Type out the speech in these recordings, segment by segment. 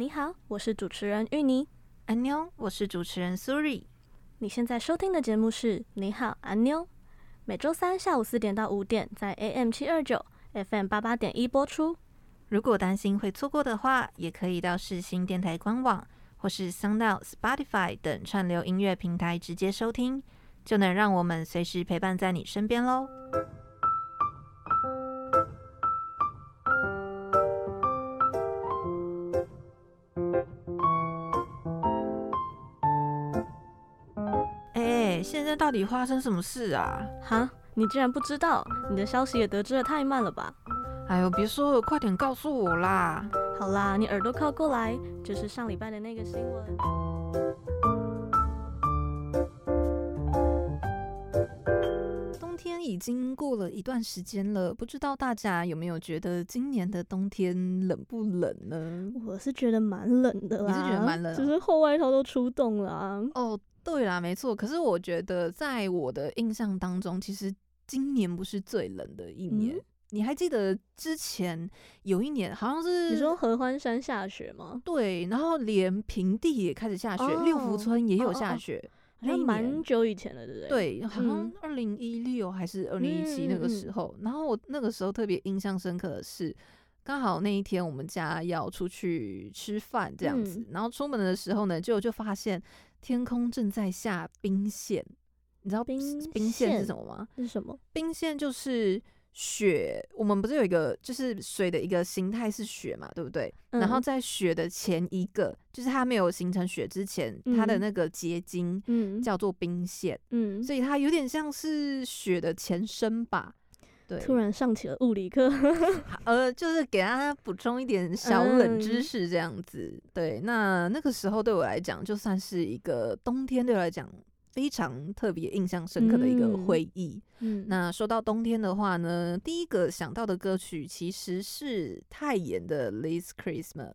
你好，我是主持人芋泥。安妞，我是主持人苏瑞。你现在收听的节目是《你好，安妞》，每周三下午四点到五点，在 AM 七二九 FM 八八点一播出。如果担心会错过的话，也可以到世新电台官网或是 SoundOut、Spotify 等串流音乐平台直接收听，就能让我们随时陪伴在你身边喽。现在到底发生什么事啊？哈，你竟然不知道？你的消息也得知的太慢了吧？哎呦，别说了，快点告诉我啦！好啦，你耳朵靠过来，就是上礼拜的那个新闻。冬天已经过了一段时间了，不知道大家有没有觉得今年的冬天冷不冷呢？我是觉得蛮冷的啦，你是觉得蛮冷，只是厚外套都出动了啊。哦。对啦，没错。可是我觉得，在我的印象当中，其实今年不是最冷的一年。嗯、你还记得之前有一年，好像是你说合欢山下雪吗？对，然后连平地也开始下雪，哦、六福村也有下雪，还蛮久以前了，对不对？对，好像二零一六还是二零一七那个时候。嗯、然后我那个时候特别印象深刻的是，刚好那一天我们家要出去吃饭这样子，嗯、然后出门的时候呢，就就发现。天空正在下冰线，你知道冰冰线是什么吗？是什么？冰线就是雪。我们不是有一个，就是水的一个形态是雪嘛，对不对？嗯、然后在雪的前一个，就是它没有形成雪之前，嗯、它的那个结晶，嗯，叫做冰线，嗯，所以它有点像是雪的前身吧。对，突然上起了物理课，呃，就是给大家补充一点小冷知识这样子。嗯、对，那那个时候对我来讲，就算是一个冬天，对我来讲非常特别、印象深刻的一个回忆。嗯，那说到冬天的话呢，第一个想到的歌曲其实是泰妍的《This Christmas》。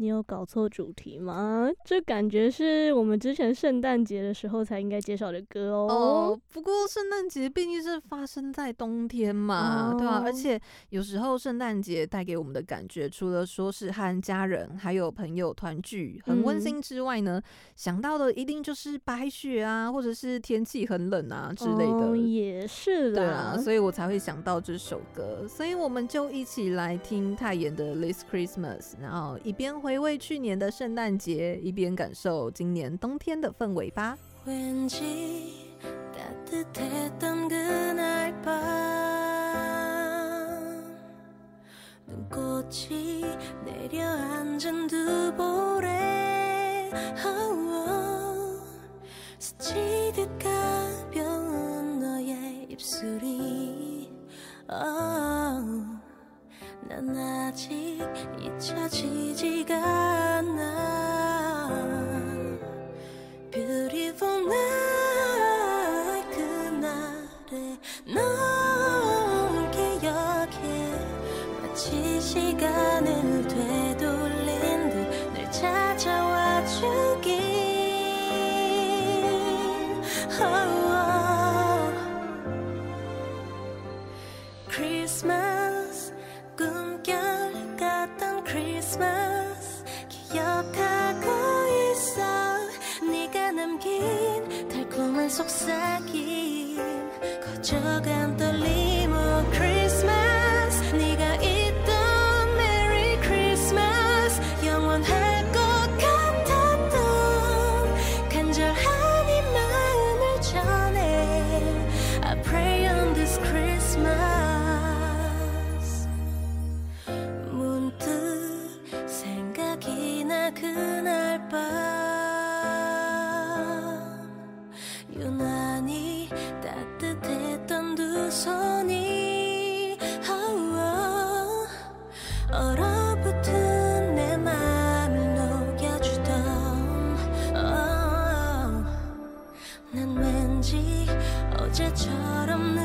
你有搞错主题吗？这感觉是我们之前圣诞节的时候才应该介绍的歌哦。哦，不过圣诞节毕竟是发生在冬天嘛，哦、对吧、啊？而且有时候圣诞节带给我们的感觉，除了说是和家人还有朋友团聚很温馨之外呢，嗯、想到的一定就是白雪啊，或者是天气很冷啊之类的。哦、也是的，对啊，所以我才会想到这首歌。所以我们就一起来听泰妍的《This Christmas》，然后一边回回味去年的圣诞节一边感受今年冬天的氛围吧。 난 아직 잊혀지지가 않아. Beautiful night 그날에 널 기억해. 마치 시간을 되돌린 듯 날 찾아와 주길. Oh. oh. Christmas. 기억하고 있어. 네가 남긴 달콤한 속삭임. 거저간 떨림 오크림 어제처럼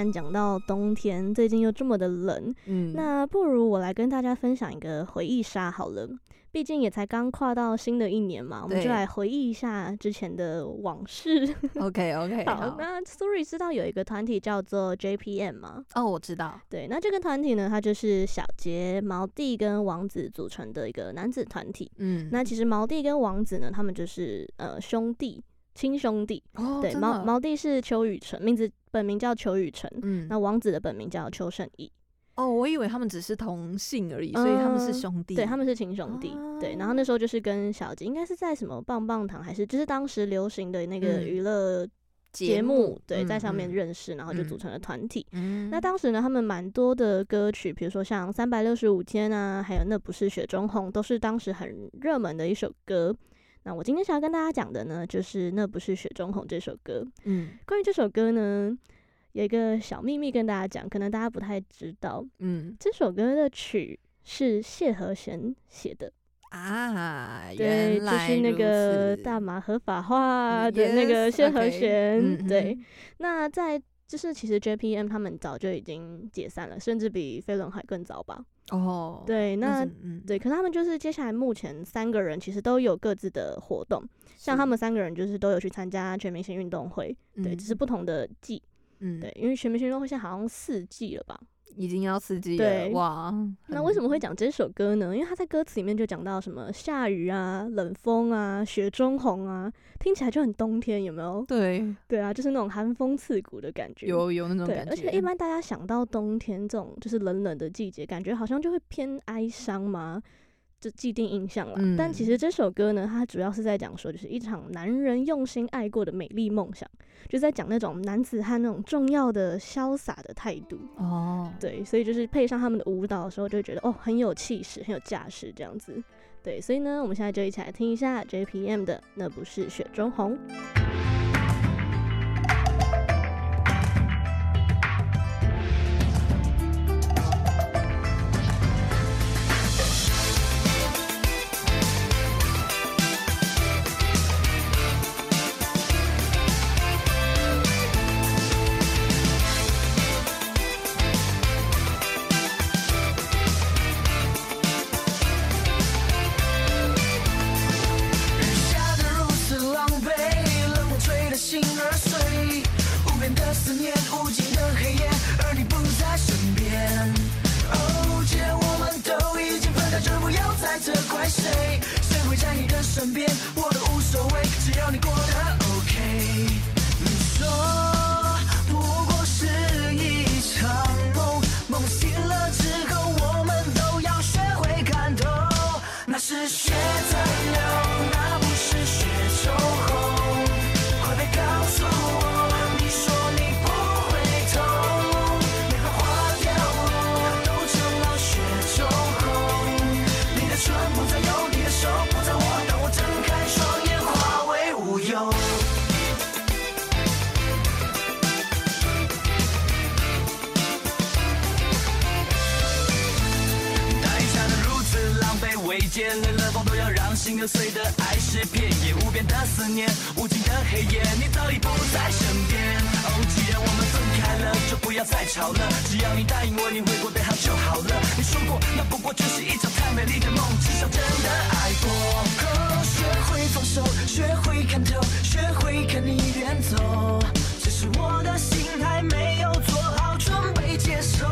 然讲到冬天，最近又这么的冷，嗯，那不如我来跟大家分享一个回忆杀好了。毕竟也才刚跨到新的一年嘛，我们就来回忆一下之前的往事。OK OK 好，那 Story 知道有一个团体叫做 JPM 吗？哦，我知道，对，那这个团体呢，它就是小杰、毛弟跟王子组成的一个男子团体。嗯，那其实毛弟跟王子呢，他们就是呃兄弟，亲兄弟。哦，对，毛毛弟是邱雨辰，名字本名叫邱雨辰。嗯，那王子的本名叫邱胜义。哦，我以为他们只是同姓而已，所以他们是兄弟，对，他们是亲兄弟。哦对，然后那时候就是跟小杰，应该是在什么棒棒糖，还是就是当时流行的那个嗯娱乐节节目，目对，嗯在上面嗯认识，然后就组成了团体。嗯，那当时呢，他们蛮多的歌曲，比如说像《三百六十五天》啊，还有《那不是雪中红》，都是当时很热门的一首歌。那我今天想要跟大家讲的呢，就是《那不是雪中红》这首歌。嗯关于这首歌呢，有一个小秘密跟大家讲，可能大家不太知道，嗯这首歌的曲是谢和弦写的。啊，对，就是那如个此大麻合法化的那个谢和弦。嗯对哼，那在就是其实 JPM 他们早就已经解散了，甚至比飞轮海更早吧。哦，对，那对，可是他们就是接下来目前三个人其实都有各自的活动，像他们三个人就是都有去参加全明星运动会，对，嗯只是不同的季。嗯，对，因为全明星运动会现在好像四季了吧？已经要刺激对了，哇，那为什么会讲这首歌呢？因为他在歌词里面就讲到什么下雨啊、冷风啊、雪中红啊，听起来就很冬天，有没有？对，对啊，就是那种寒风刺骨的感觉。有有那种对，感觉，而且一般大家想到冬天这种就是冷冷的季节，感觉好像就会偏哀伤嘛。这既定印象了。嗯、但其实这首歌呢，它主要是在讲说，就是一场男人用心爱过的美丽梦想，就在讲那种男子汉那种重要的潇洒的态度。哦，对，所以就是配上他们的舞蹈的时候，就会觉得哦，很有气势，很有架势这样子。对，所以呢，我们现在就一起来听一下 JPM 的《那不是雪中红》。身边我都无所谓只要你过得 ok 你说连冷，风都要让心儿碎的爱是片野无边的思念，无尽的黑夜，你早已不在身边。哦，既然我们分开了，就不要再吵了。只要你答应我你会过得好就好了。你说过那不过就是一场太美丽的梦，至少真的爱过。学会放手，学会看透，学会看你远走。只是我的心还没有做好准备接受。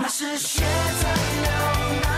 那是血在流。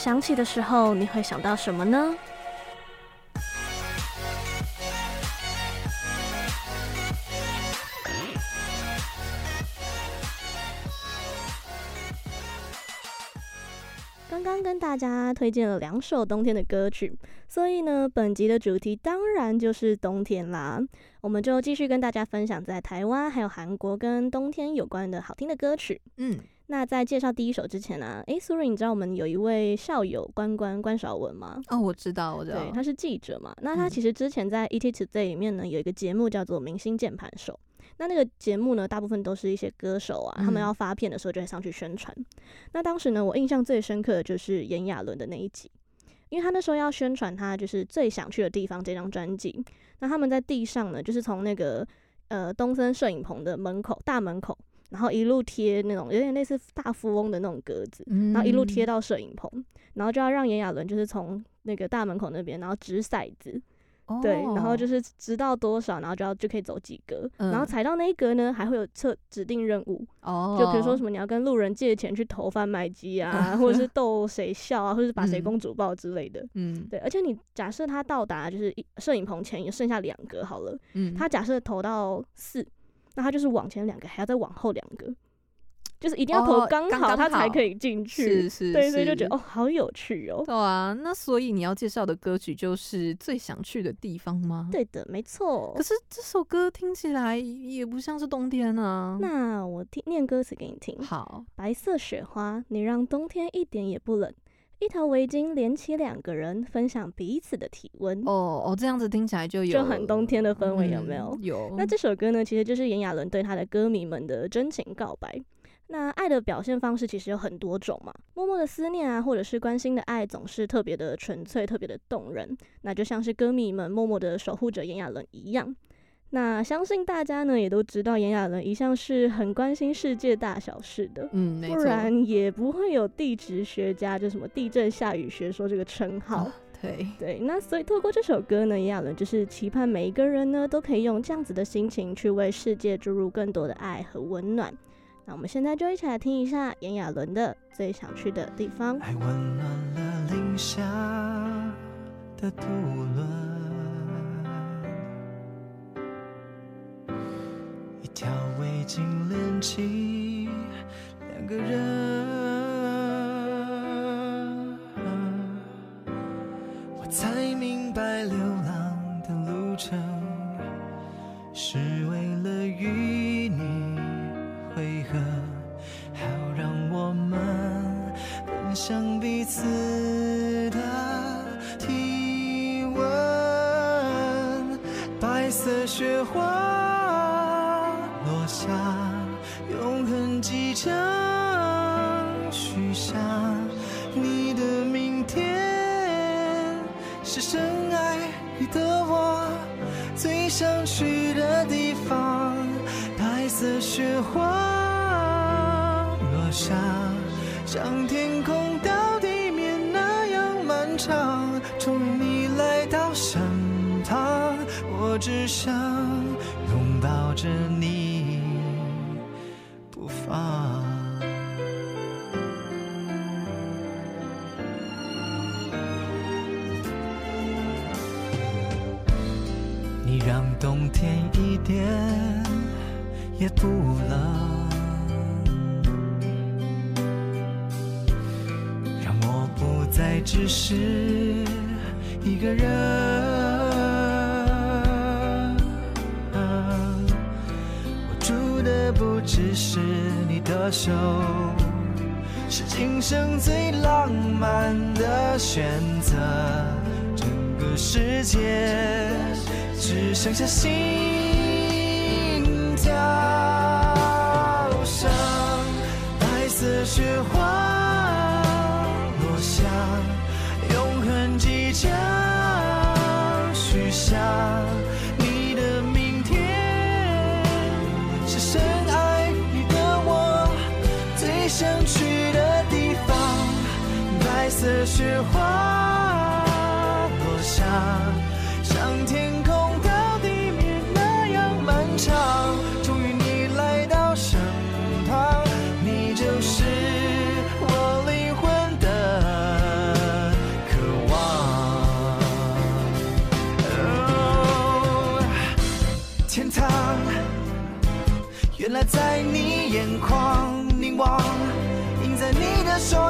响起的时候，你会想到什么呢？刚刚跟大家推荐了两首冬天的歌曲，所以呢，本集的主题当然就是冬天啦。我们就继续跟大家分享在台湾还有韩国跟冬天有关的好听的歌曲。嗯。那在介绍第一首之前呢、啊，诶，苏芮，你知道我们有一位校友关关关韶文吗？哦，我知道，我知道，对，他是记者嘛。那他其实之前在 ET Today 里面呢，有一个节目叫做《明星键盘手》。那那个节目呢，大部分都是一些歌手啊，他们要发片的时候就会上去宣传。嗯、那当时呢，我印象最深刻的就是炎亚纶的那一集，因为他那时候要宣传他就是最想去的地方这张专辑。那他们在地上呢，就是从那个呃东森摄影棚的门口大门口。然后一路贴那种有点类似大富翁的那种格子，嗯、然后一路贴到摄影棚，然后就要让炎亚纶就是从那个大门口那边，然后掷骰子，哦、对，然后就是掷到多少，然后就要就可以走几格，嗯、然后踩到那一格呢，还会有测指定任务，哦，就比如说什么你要跟路人借钱去投贩卖机啊，或者是逗谁笑啊，或者是把谁公主抱之类的，嗯，对，而且你假设他到达就是摄影棚前也剩下两格好了，嗯，他假设投到四。那他就是往前两个，还要再往后两个，就是一定要投刚好，他才可以进去。是是，是，对，所以就觉得哦，好有趣哦。对啊，那所以你要介绍的歌曲就是最想去的地方吗？对的，没错。可是这首歌听起来也不像是冬天啊。那我听念歌词给你听。好，白色雪花，你让冬天一点也不冷。一条围巾连起两个人，分享彼此的体温。哦哦，这样子听起来就有就很冬天的氛围，有没有？嗯、有。那这首歌呢，其实就是炎亚纶对他的歌迷们的真情告白。那爱的表现方式其实有很多种嘛，默默的思念啊，或者是关心的爱，总是特别的纯粹，特别的动人。那就像是歌迷们默默的守护着炎亚纶一样。那相信大家呢也都知道，炎亚纶一向是很关心世界大小事的，嗯，不然也不会有地质学家就什么地震下雨学说这个称号。哦、对对，那所以透过这首歌呢，炎亚纶就是期盼每一个人呢都可以用这样子的心情去为世界注入更多的爱和温暖。那我们现在就一起来听一下炎亚纶的最想去的地方。爱温暖了零下的渡轮。条围巾连起两个人，我才明白流浪的路程是为了与你会合，好让我们分享彼此的体温，白色雪花。想去的地方。白色雪花落下，像天空到地面那样漫长。终于你来到身旁，我只想拥抱着是一个人。握住的不只是你的手，是今生最浪漫的选择。整个世界只剩下心在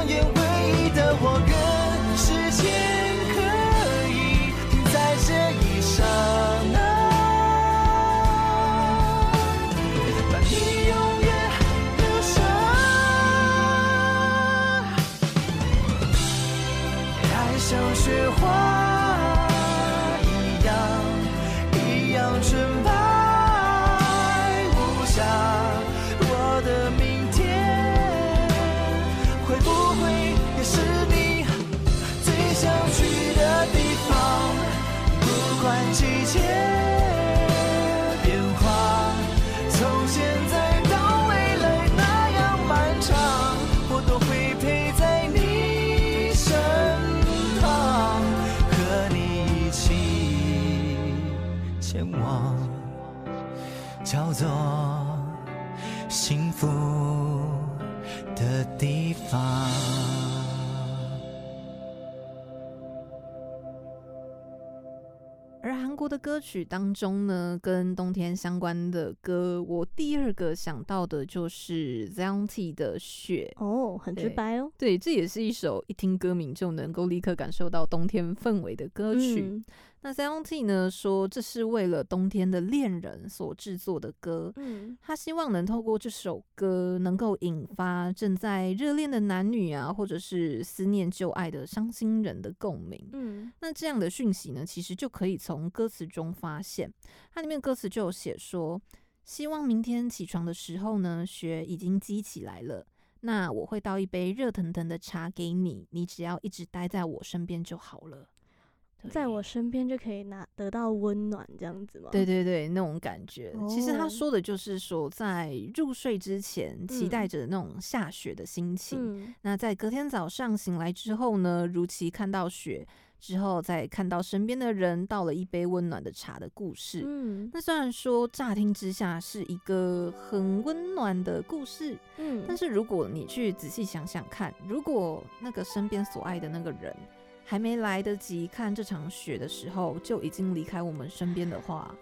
歌曲当中呢，跟冬天相关的歌，我第二个想到的就是 ZYONT 的《雪》哦，很直白哦。对，这也是一首一听歌名就能够立刻感受到冬天氛围的歌曲。嗯那 s e v e n t e 呢说，这是为了冬天的恋人所制作的歌。嗯，他希望能透过这首歌，能够引发正在热恋的男女啊，或者是思念旧爱的伤心人的共鸣。嗯，那这样的讯息呢，其实就可以从歌词中发现。它里面歌词就有写说，希望明天起床的时候呢，雪已经积起来了。那我会倒一杯热腾腾的茶给你，你只要一直待在我身边就好了。在我身边就可以拿得到温暖，这样子吗？对对对，那种感觉。Oh. 其实他说的就是说，在入睡之前，期待着那种下雪的心情。嗯。那在隔天早上醒来之后呢，如期看到雪之后，再看到身边的人倒了一杯温暖的茶的故事。嗯。那虽然说乍听之下是一个很温暖的故事，嗯，但是如果你去仔细想想看，如果那个身边所爱的那个人，还没来得及看这场雪的时候，就已经离开我们身边的话，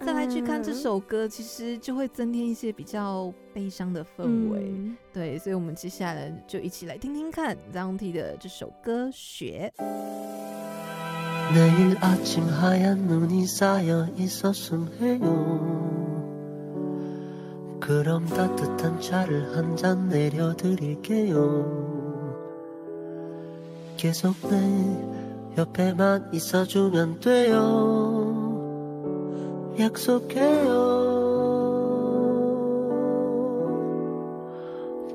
再来去看这首歌，其实就会增添一些比较悲伤的氛围。嗯。对，所以我们接下来就一起来听听看 ZYONT 的这首歌《雪》。 계속 내 옆에만 있어주면 돼요 약속해요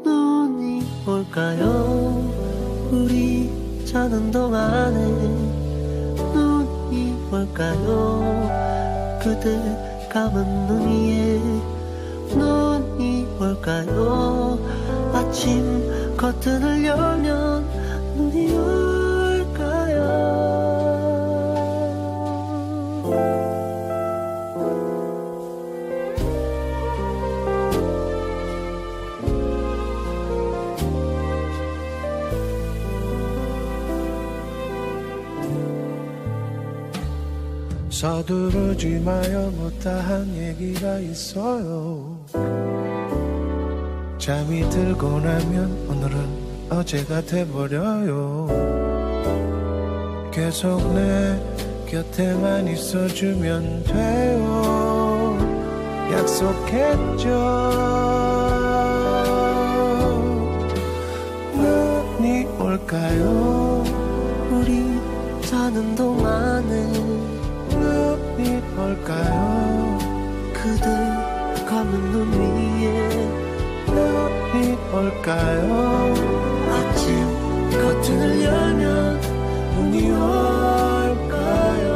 눈이 올까요 우리 자는 동안에 눈이 올까요 그대 감은 눈 위에 눈이 올까요 아침 커튼을 열면 서두르지 마요. 못다한 얘기가 있어요. 잠이 들고 나면 오늘은 어제가 돼버려요. 계속 내 곁에만 있어주면 돼요. 약속했죠. 눈이 올까요? 우리 자는 동안에 눈이 올까요? 그대 감은 눈 위에 눈이 올까요 커튼을 열면 눈이 올까요?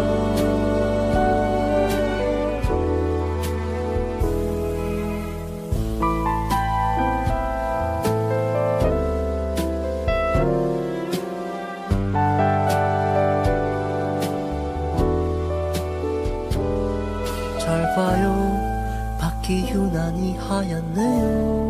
잘 봐요. 밖이 유난히 하얗네요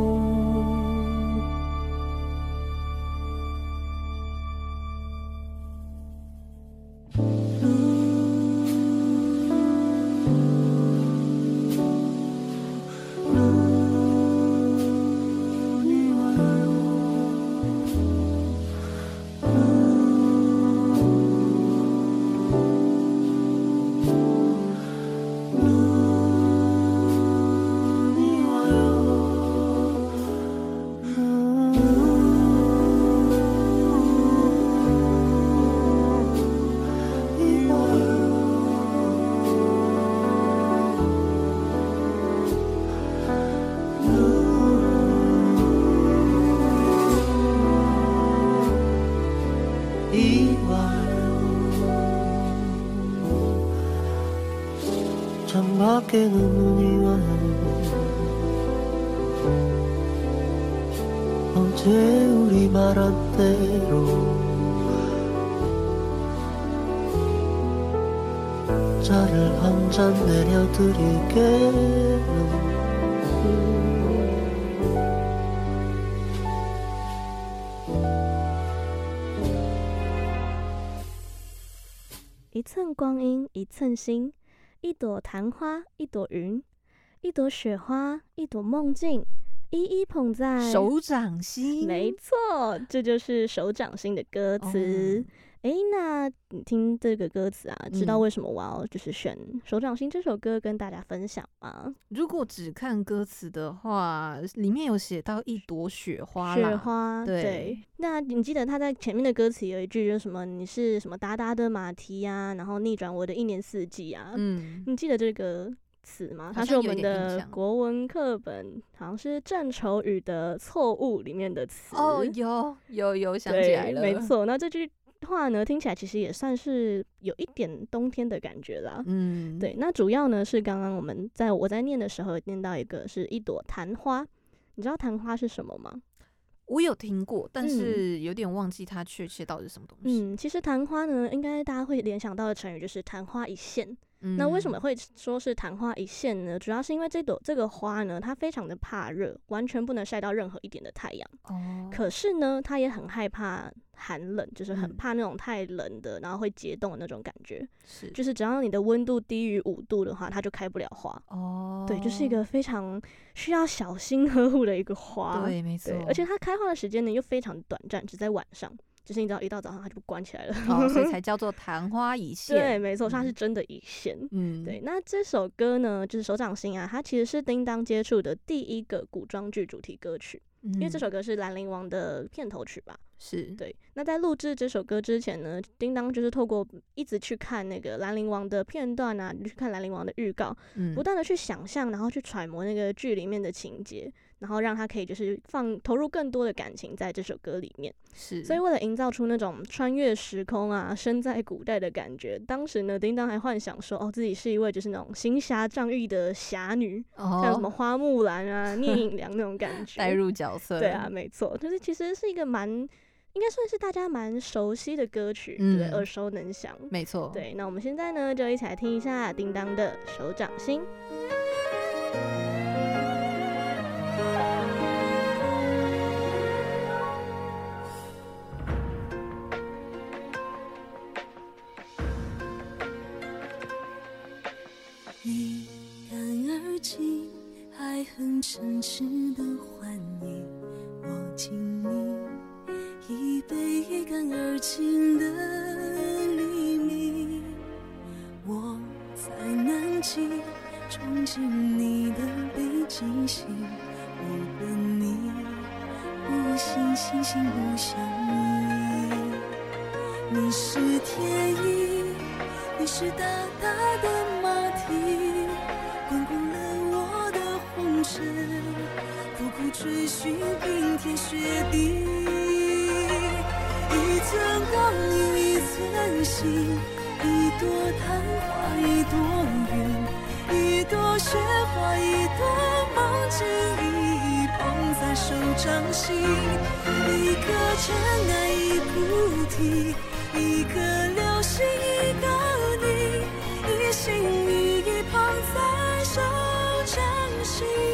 이와로 창밖에 눈이 와요. 어제 우리 말한 대로 차를 한 잔 내려드릴게요 寸光阴一寸心，一朵昙花一朵云，一朵雪花一朵梦境，一一捧在手掌心。没错，这就是手掌心的歌词。哦哎，那你听这个歌词啊，知道为什么我要就是选《手掌心》这首歌跟大家分享吗？如果只看歌词的话，里面有写到一朵雪花，雪花对，对。那你记得他在前面的歌词有一句，就是什么？你是什么哒哒的马蹄呀？然后逆转我的一年四季啊。嗯，你记得这个词吗？它是我们的国文课本，好像是正愁语的错误里面的词。哦，有有有想起来了，没错。那这句。话呢，听起来其实也算是有一点冬天的感觉啦。嗯，对。那主要呢是刚刚我们在我在念的时候念到一个是一朵昙花，你知道昙花是什么吗？我有听过，但是有点忘记它确切到底是什么东西。嗯，其实昙花呢，应该大家会联想到的成语就是昙花一现。那为什么会说是昙花一现呢？主要是因为这朵这个花呢，它非常的怕热，完全不能晒到任何一点的太阳。哦。可是呢，它也很害怕寒冷，就是很怕那种太冷的，然后会结冻的那种感觉。是。就是只要你的温度低于五度的话，它就开不了花。哦。对，就是一个非常需要小心呵护的一个花。对，没错。而且它开花的时间呢，又非常短暂，只在晚上。就是你知道，一到早上它就关起来了，哦，所以 才叫做昙花一现。对，没错，它是真的一现。嗯，对。那这首歌呢，就是手掌心啊，它其实是叮当接触的第一个古装剧主题歌曲。因为这首歌是《兰陵王》的片头曲吧？是对。那在录制这首歌之前呢，叮当就是透过一直去看那个《兰陵王》的片段啊，去看《兰陵王》的预告，不断的去想象，然后去揣摩那个剧里面的情节，然后让他可以就是放投入更多的感情在这首歌里面。是。所以为了营造出那种穿越时空啊，身在古代的感觉，当时呢，叮当还幻想说，哦，自己是一位就是那种行侠仗义的侠女，哦、像什么 花木兰啊、聂隐娘那种感 觉，带入角色。对啊，没错，就是其实是一个蛮，应该算是大家蛮熟悉的歌曲，嗯、对，耳熟能详。没错，对，那我们现在呢，就一起来听一下叮当的手掌心。尽，爱恨嗔痴的欢愉。我敬你一杯一干而尽的黎明，我在南极憧憬你的北极星，我等你不信星星不相依。你是天意，你是大大的马蹄，红尘。苦苦追寻冰天雪地，一寸光阴一寸心，一朵昙花一朵云，一朵雪花一朵梦境，一一捧在手掌心，一颗尘埃一菩提，一颗流星一个你，一心一意捧在手掌心。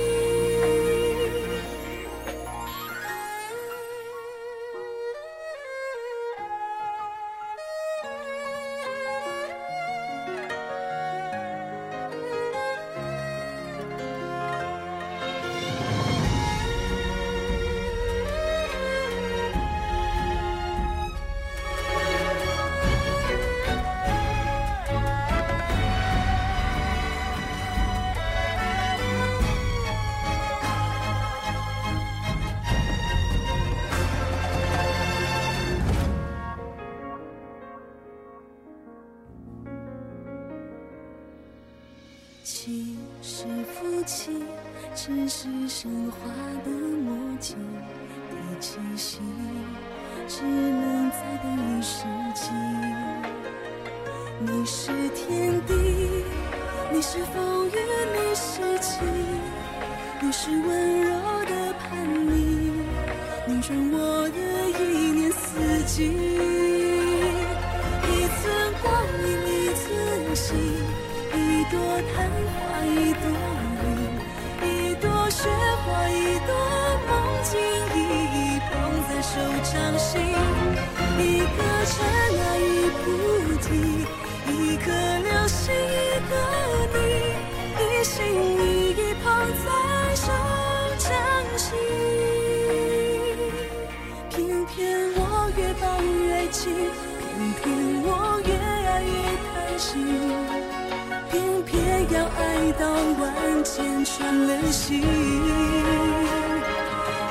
到万箭穿了心，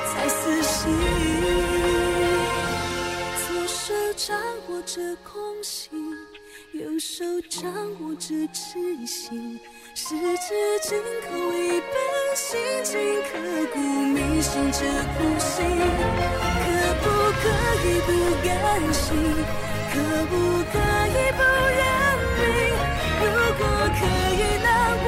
才死心。左手掌握着空心。右手掌握着痴心，十指紧扣一本心经刻骨铭心这苦心，可不可以不甘心？可不可以不认命？如果可以，那我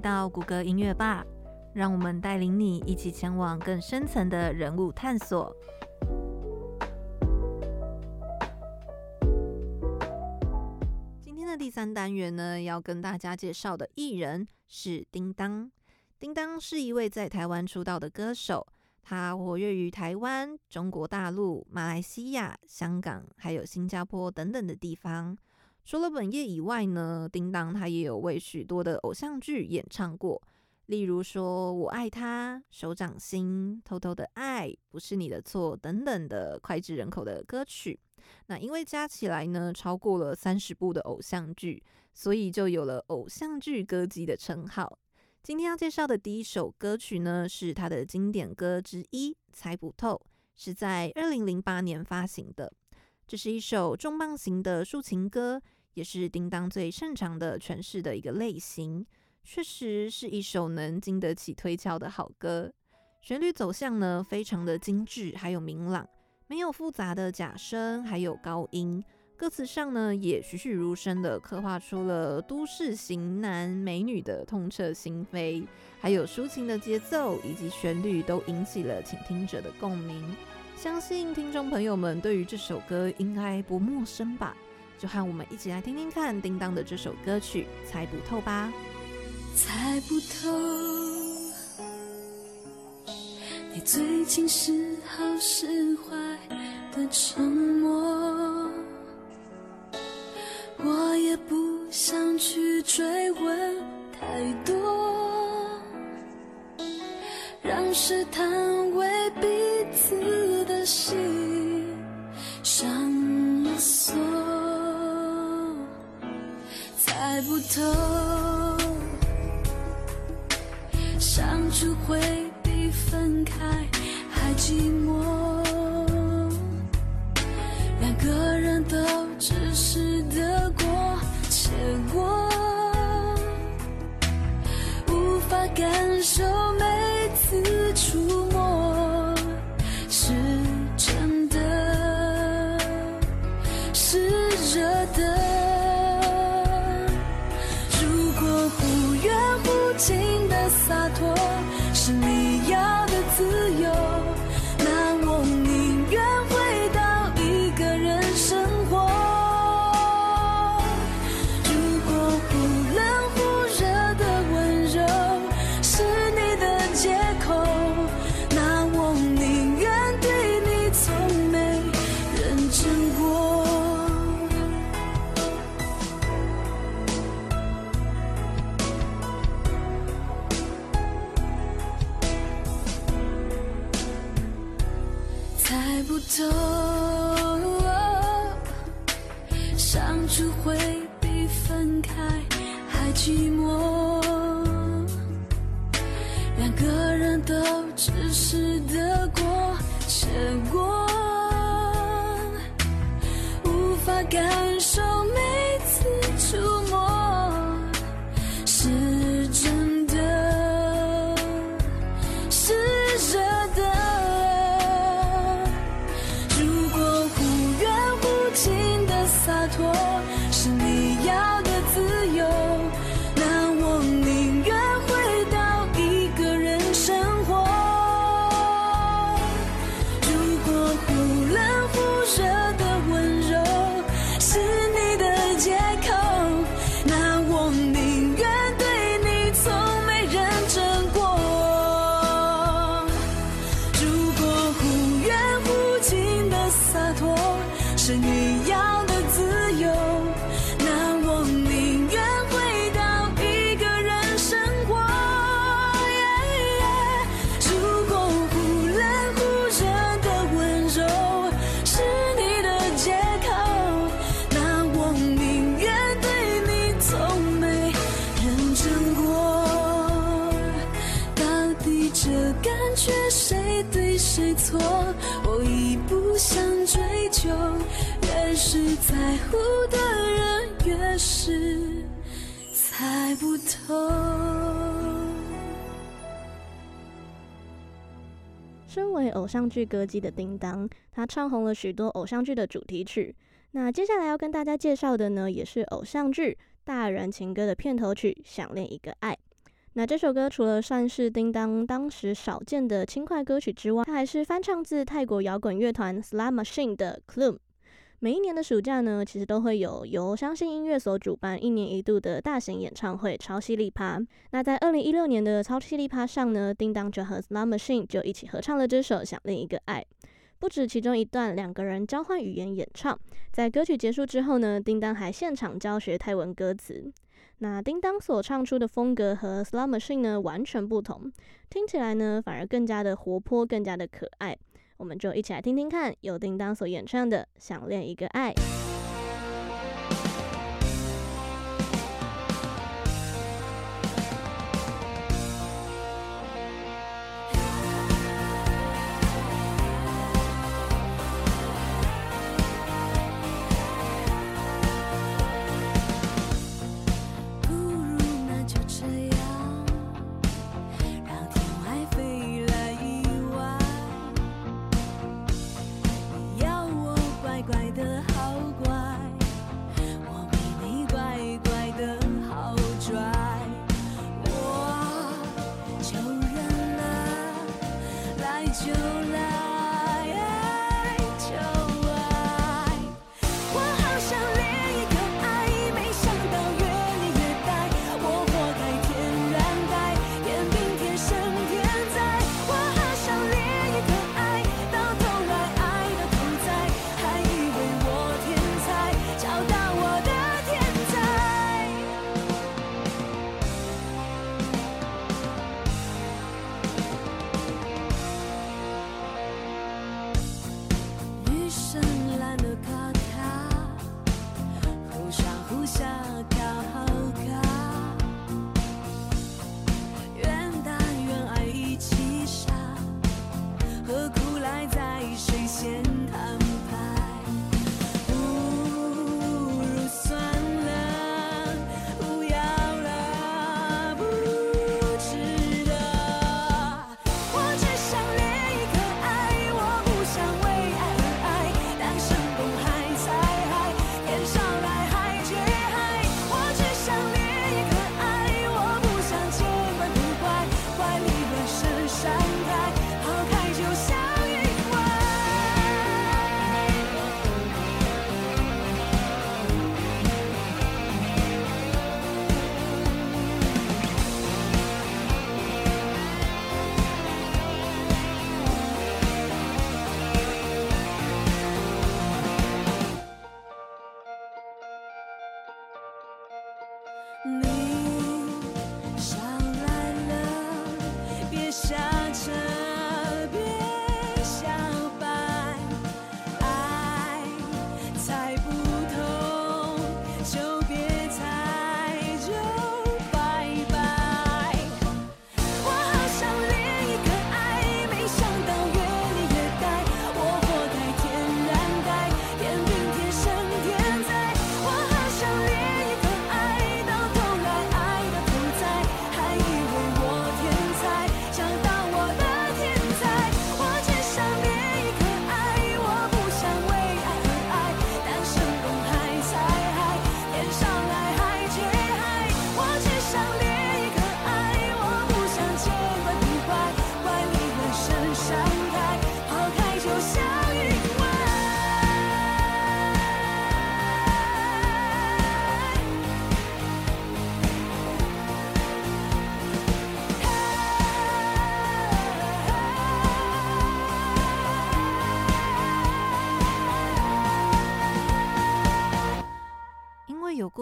到谷歌音乐吧，让我们带领你一起前往更深层的人物探索。今天的第三单元呢，要跟大家介绍的艺人是叮当。叮当是一位在台湾出道的歌手，他活跃于台湾、中国大陆、马来西亚、香港，还有新加坡等等的地方。除了本业以外呢，叮当他也有为许多的偶像剧演唱过，例如说我爱他、手掌心、偷偷的爱、不是你的错等等的脍炙人口的歌曲。那因为加起来呢，超过了三十部的偶像剧，所以就有了偶像剧歌姬的称号。今天要介绍的第一首歌曲呢，是他的经典歌之一《猜不透》，是在二零零八年发行的。这是一首重磅型的抒情歌。也是叮当最擅长的诠释的一个类型，确实是一首能经得起推敲的好歌。旋律走向呢，非常的精致，还有明朗，没有复杂的假声，还有高音。歌词上呢，也栩栩如生的刻画出了都市型男美女的痛彻心扉，还有抒情的节奏以及旋律都引起了倾听者的共鸣。相信听众朋友们对于这首歌应该不陌生吧？就和我们一起来听听看叮当的这首歌曲《猜不透》吧。猜不透，你最近是好是坏的沉默，我也不想去追问太多，让试探为彼此的心上了锁。猜不透，相处会比分开还寂寞，两个人都只是得偶像剧歌姬的叮当，他唱红了许多偶像剧的主题曲。那接下来要跟大家介绍的呢，也是偶像剧《大人情歌》的片头曲《想念一个爱》。那这首歌除了算是叮当当时少见的轻快歌曲之外，它还是翻唱自泰国摇滚乐团 Slam Machine 的《Clue》。每一年的暑假呢，其实都会有由相信音乐所主办一年一度的大型演唱会——超犀利趴。那在二零一六年的超犀利趴上呢，叮当就和 Slot Machine 就一起合唱了这首《想另一个爱》。不止其中一段两个人交换语言演唱，在歌曲结束之后呢，叮当还现场教学泰文歌词。那叮当所唱出的风格和 Slot Machine 呢完全不同，听起来呢反而更加的活泼，更加的可爱。我们就一起来听听看，由叮当所演唱的《想恋一个爱》。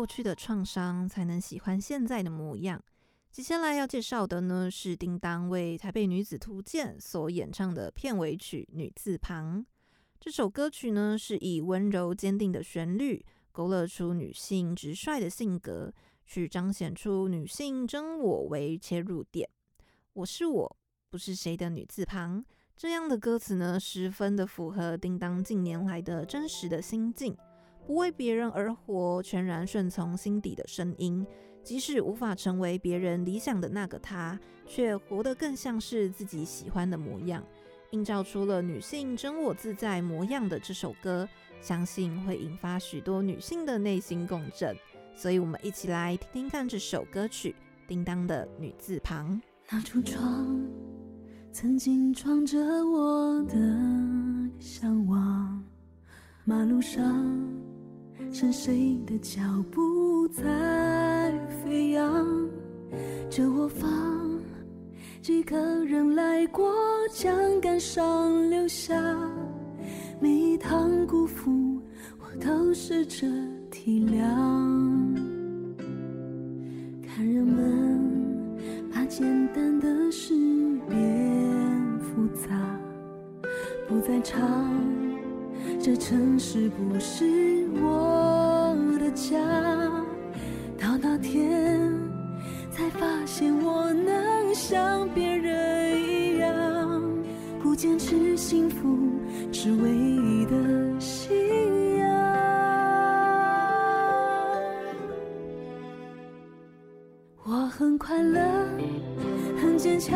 去的创伤，才能喜欢现在的模样。接下来要介绍的呢，是叮当为《台北女子图鉴》所演唱的片尾曲《女字旁》。这首歌曲呢，是以温柔坚定的旋律，勾勒出女性直率的性格，去彰显出女性真我为切入点。我是我，不是谁的女字旁。这样的歌词呢，十分的符合叮当近年来的真实的心境，不为别人而活，全然顺从心底的声音。即使无法成为别人理想的那个他，却活得更像是自己喜欢的模样，映照出了女性真我自在模样的这首歌，相信会引发许多女性的内心共振。所以，我们一起来听听看这首歌曲《叮当的女字旁》。那橱窗。曾经装着我的向往，马路上是谁的脚步在飞扬？这我房几个人来过，将感伤留下。每一趟辜负，我都试着体谅。看人们把简单的事变。复杂，不再唱。这城市不是我的家。到那天，才发现我能像别人一样，不坚持幸福，是唯一的信仰。我很快乐，很坚强。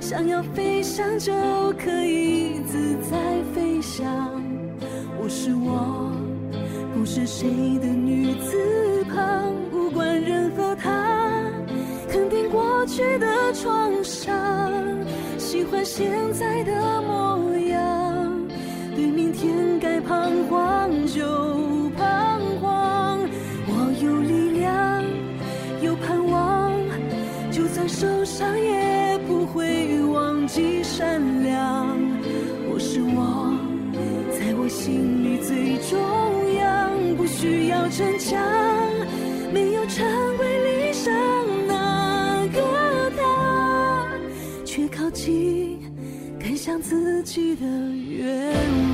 想要飞翔就可以自在飞翔。不是我，不是谁的女子旁。不管人和他，肯定过去的创伤。喜欢现在的模样，对明天该彷徨就彷徨。我有力量，有盼望，就算受伤也不会。忘记善良，逞强，没有成为理想那个他，却靠近更像自己的愿望。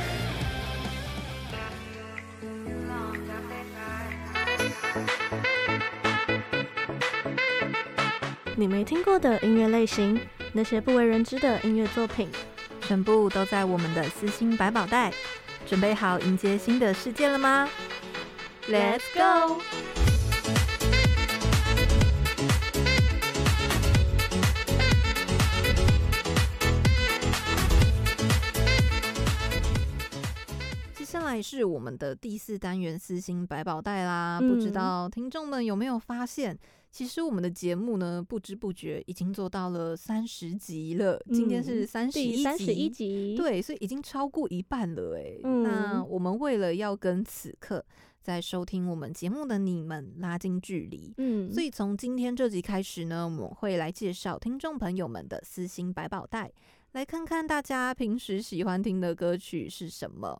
你没听过的音乐类型，那些不为人知的音乐作品，全部都在我们的私心百宝袋。准备好迎接新的世界了吗？Let's go！接下来是我们的第四单元私心百宝袋啦，嗯、不知道听众们有没有发现？其实我们的节目呢，不知不觉已经做到了三十集了。嗯、今天是三十一集，三十一集，对，所以已经超过一半了哎。嗯、那我们为了要跟此刻在收听我们节目的你们拉近距离，嗯，所以从今天这集开始呢，我们会来介绍听众朋友们的私心百宝袋，来看看大家平时喜欢听的歌曲是什么。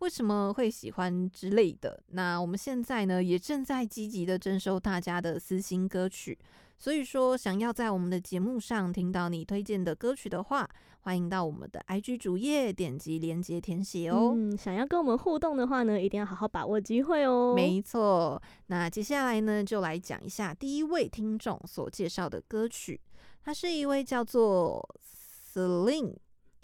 为什么会喜欢之类的？那我们现在呢，也正在积极的征收大家的私心歌曲。所以说，想要在我们的节目上听到你推荐的歌曲的话，欢迎到我们的 IG 主页点击链接填写哦。嗯，想要跟我们互动的话呢，一定要好好把握机会哦。没错，那接下来呢，就来讲一下第一位听众所介绍的歌曲。他是一位叫做 Celine。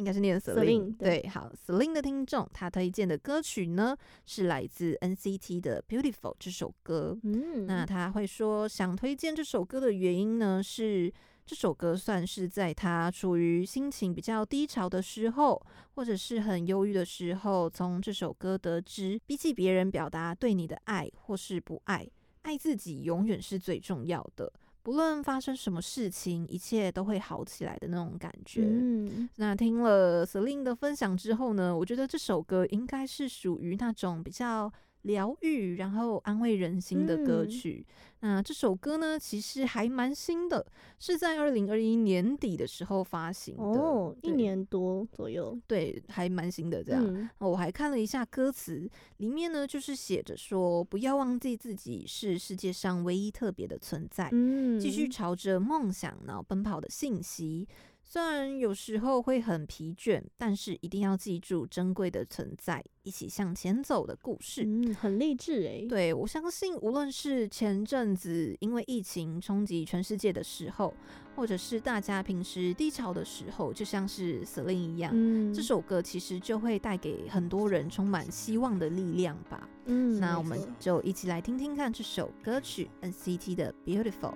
应该是念 Celine，对，好，Celine 的听众，他推荐的歌曲呢是来自 NCT 的 Beautiful 这首歌。嗯，那他会说想推荐这首歌的原因呢，是这首歌算是在他处于心情比较低潮的时候，或者是很忧郁的时候，从这首歌得知，比起别人表达对你的爱或是不爱，爱自己永远是最重要的。不论发生什么事情，一切都会好起来的那种感觉。嗯，那听了 Celine 的分享之后呢，我觉得这首歌应该是属于那种比较疗愈，然后安慰人心的歌曲。嗯那这首歌呢，其实还蛮新的，是在二零二一年底的时候发行的，哦，一年多左右，对，还蛮新的这样。嗯，我还看了一下歌词，里面呢就是写着说，不要忘记自己是世界上唯一特别的存在，嗯，继续朝着梦想然后奔跑的信息。虽然有时候会很疲倦，但是一定要记住珍贵的存在，一起向前走的故事。嗯，很励志诶。对，我相信，无论是前阵子因为疫情冲击全世界的时候，或者是大家平时低潮的时候，就像是 Celine 一样，嗯，这首歌其实就会带给很多人充满希望的力量吧。嗯，那我们就一起来听听看这首歌曲 NCT 的 Beautiful。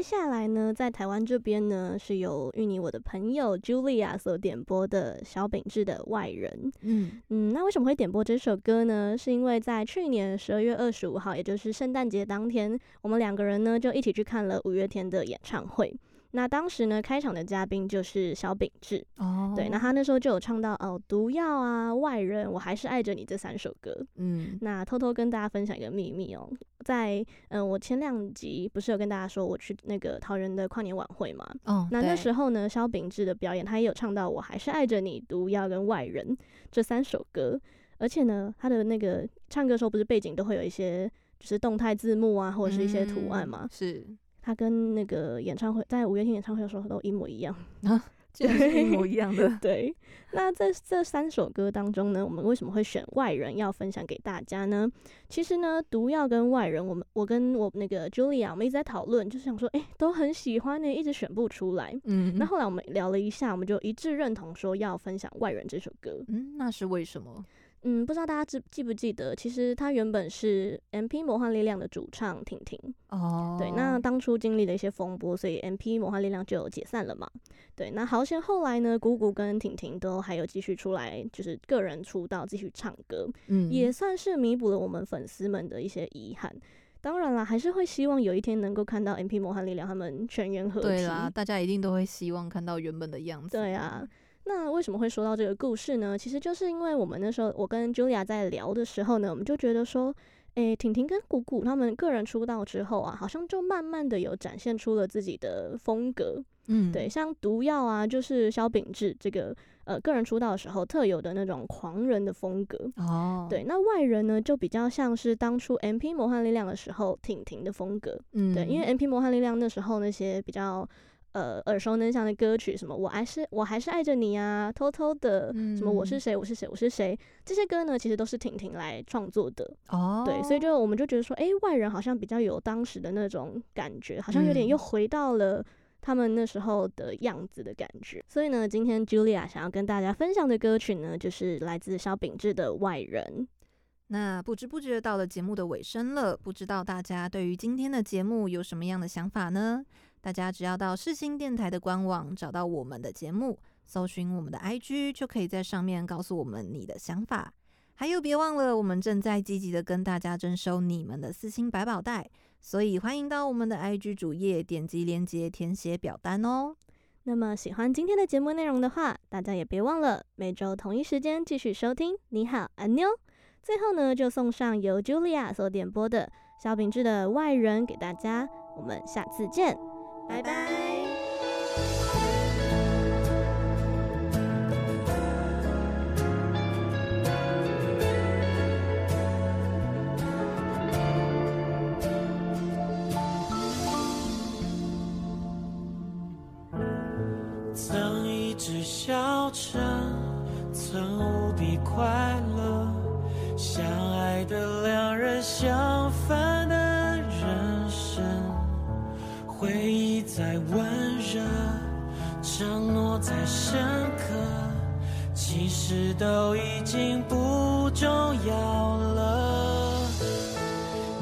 接下来呢，在台湾这边呢，是由芋泥我的朋友 Julia 所点播的小秉志的《外人》。嗯嗯，那为什么会点播这首歌呢？是因为在去年十二月二十五号，也就是圣诞节当天，我们两个人呢就一起去看了五月天的演唱会。那当时呢，开场的嘉宾就是小秉志。哦，对，那他那时候就有唱到哦，毒药啊，外人，我还是爱着你这三首歌。嗯那偷偷跟大家分享一个秘密哦，在嗯、呃，我前两集不是有跟大家说我去那个桃园的跨年晚会嘛？哦，那那时候呢，萧秉治的表演，他也有唱到我还是爱着你、毒药跟外人这三首歌，而且呢，他的那个唱歌的时候不是背景都会有一些就是动态字幕啊，或者是一些图案嘛？嗯是他跟那个演唱会在五月天演唱会的时候都一模一样。竟然是一模一样的。对，那在这三首歌当中呢，我们为什么会选外人要分享给大家呢？其实呢，毒药跟外人，我们我跟我那个 Julia，我们一直在讨论，就是想说，哎、欸，都很喜欢呢，一直选不出来。嗯，那后来我们聊了一下，我们就一致认同说要分享外人这首歌。嗯，那是为什么？嗯，不知道大家记记不记得，其实他原本是 MP 魔幻力量的主唱婷婷。哦，对，那当初经历了一些风波，所以 MP 魔幻力量就解散了嘛。对，那好险后来呢，姑姑跟婷婷都还有继续出来，就是个人出道，继续唱歌，嗯，也算是弥补了我们粉丝们的一些遗憾。当然啦，还是会希望有一天能够看到 MP 魔幻力量他们全员合体。对啦，大家一定都会希望看到原本的样子。对啊。那为什么会说到这个故事呢？其实就是因为我们那时候，我跟 Julia 在聊的时候呢，我们就觉得说，诶，婷婷跟谷谷他们个人出道之后啊，好像就慢慢的有展现出了自己的风格。嗯，对，像毒药啊，就是萧秉治这个呃个人出道的时候特有的那种狂人的风格。哦，对，那外人呢，就比较像是当初 MP 魔幻力量的时候婷婷的风格。嗯，对，因为 MP 魔幻力量那时候那些比较。呃，耳熟能详的歌曲，什么我还是我还是爱着你啊，偷偷的，嗯、什么我是谁，我是谁，我是谁，这些歌呢，其实都是婷婷来创作的。哦，对，所以就我们就觉得说，哎、欸，外人好像比较有当时的那种感觉，好像有点又回到了他们那时候的样子的感觉。嗯、所以呢，今天 Julia 想要跟大家分享的歌曲呢，就是来自萧秉治的《外人》。那不知不觉到了节目的尾声了，不知道大家对于今天的节目有什么样的想法呢？大家只要到世新电台的官网找到我们的节目，搜寻我们的 IG，就可以在上面告诉我们你的想法。还有，别忘了我们正在积极的跟大家征收你们的四星百宝袋，所以欢迎到我们的 IG 主页点击链接填写表单哦。那么喜欢今天的节目内容的话，大家也别忘了每周同一时间继续收听。你好，安妞。最后呢，就送上由 Julia 所点播的萧秉治的《外人》给大家。我们下次见。拜拜。曾一直再，深刻。其实都已经不重要了。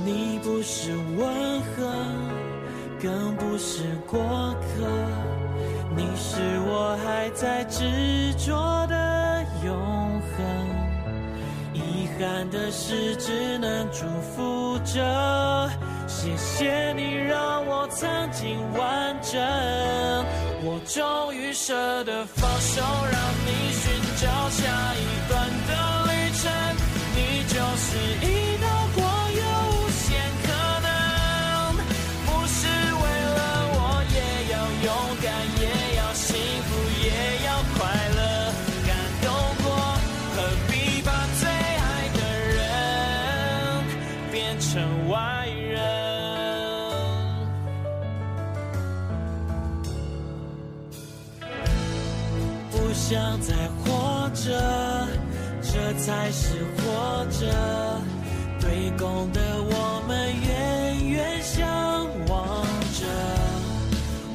你不是温和，更不是过客，你是我还在执着的永恒。遗憾的是，只能祝福着。谢谢你让我曾经完整，我终于舍得放手，让你寻找下一段的旅程。你就是一这这才是活着对公的我们远远向望着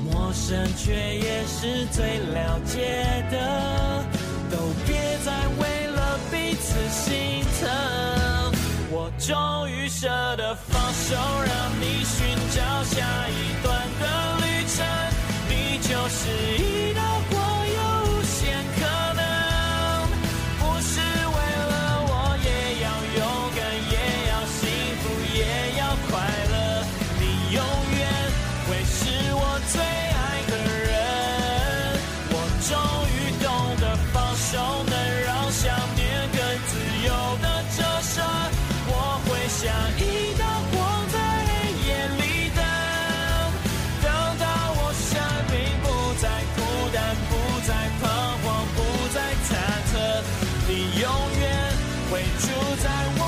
陌生却也是最了解的都别再为了彼此心疼我终于舍得放手让你寻找下一段的旅程你就是一就在我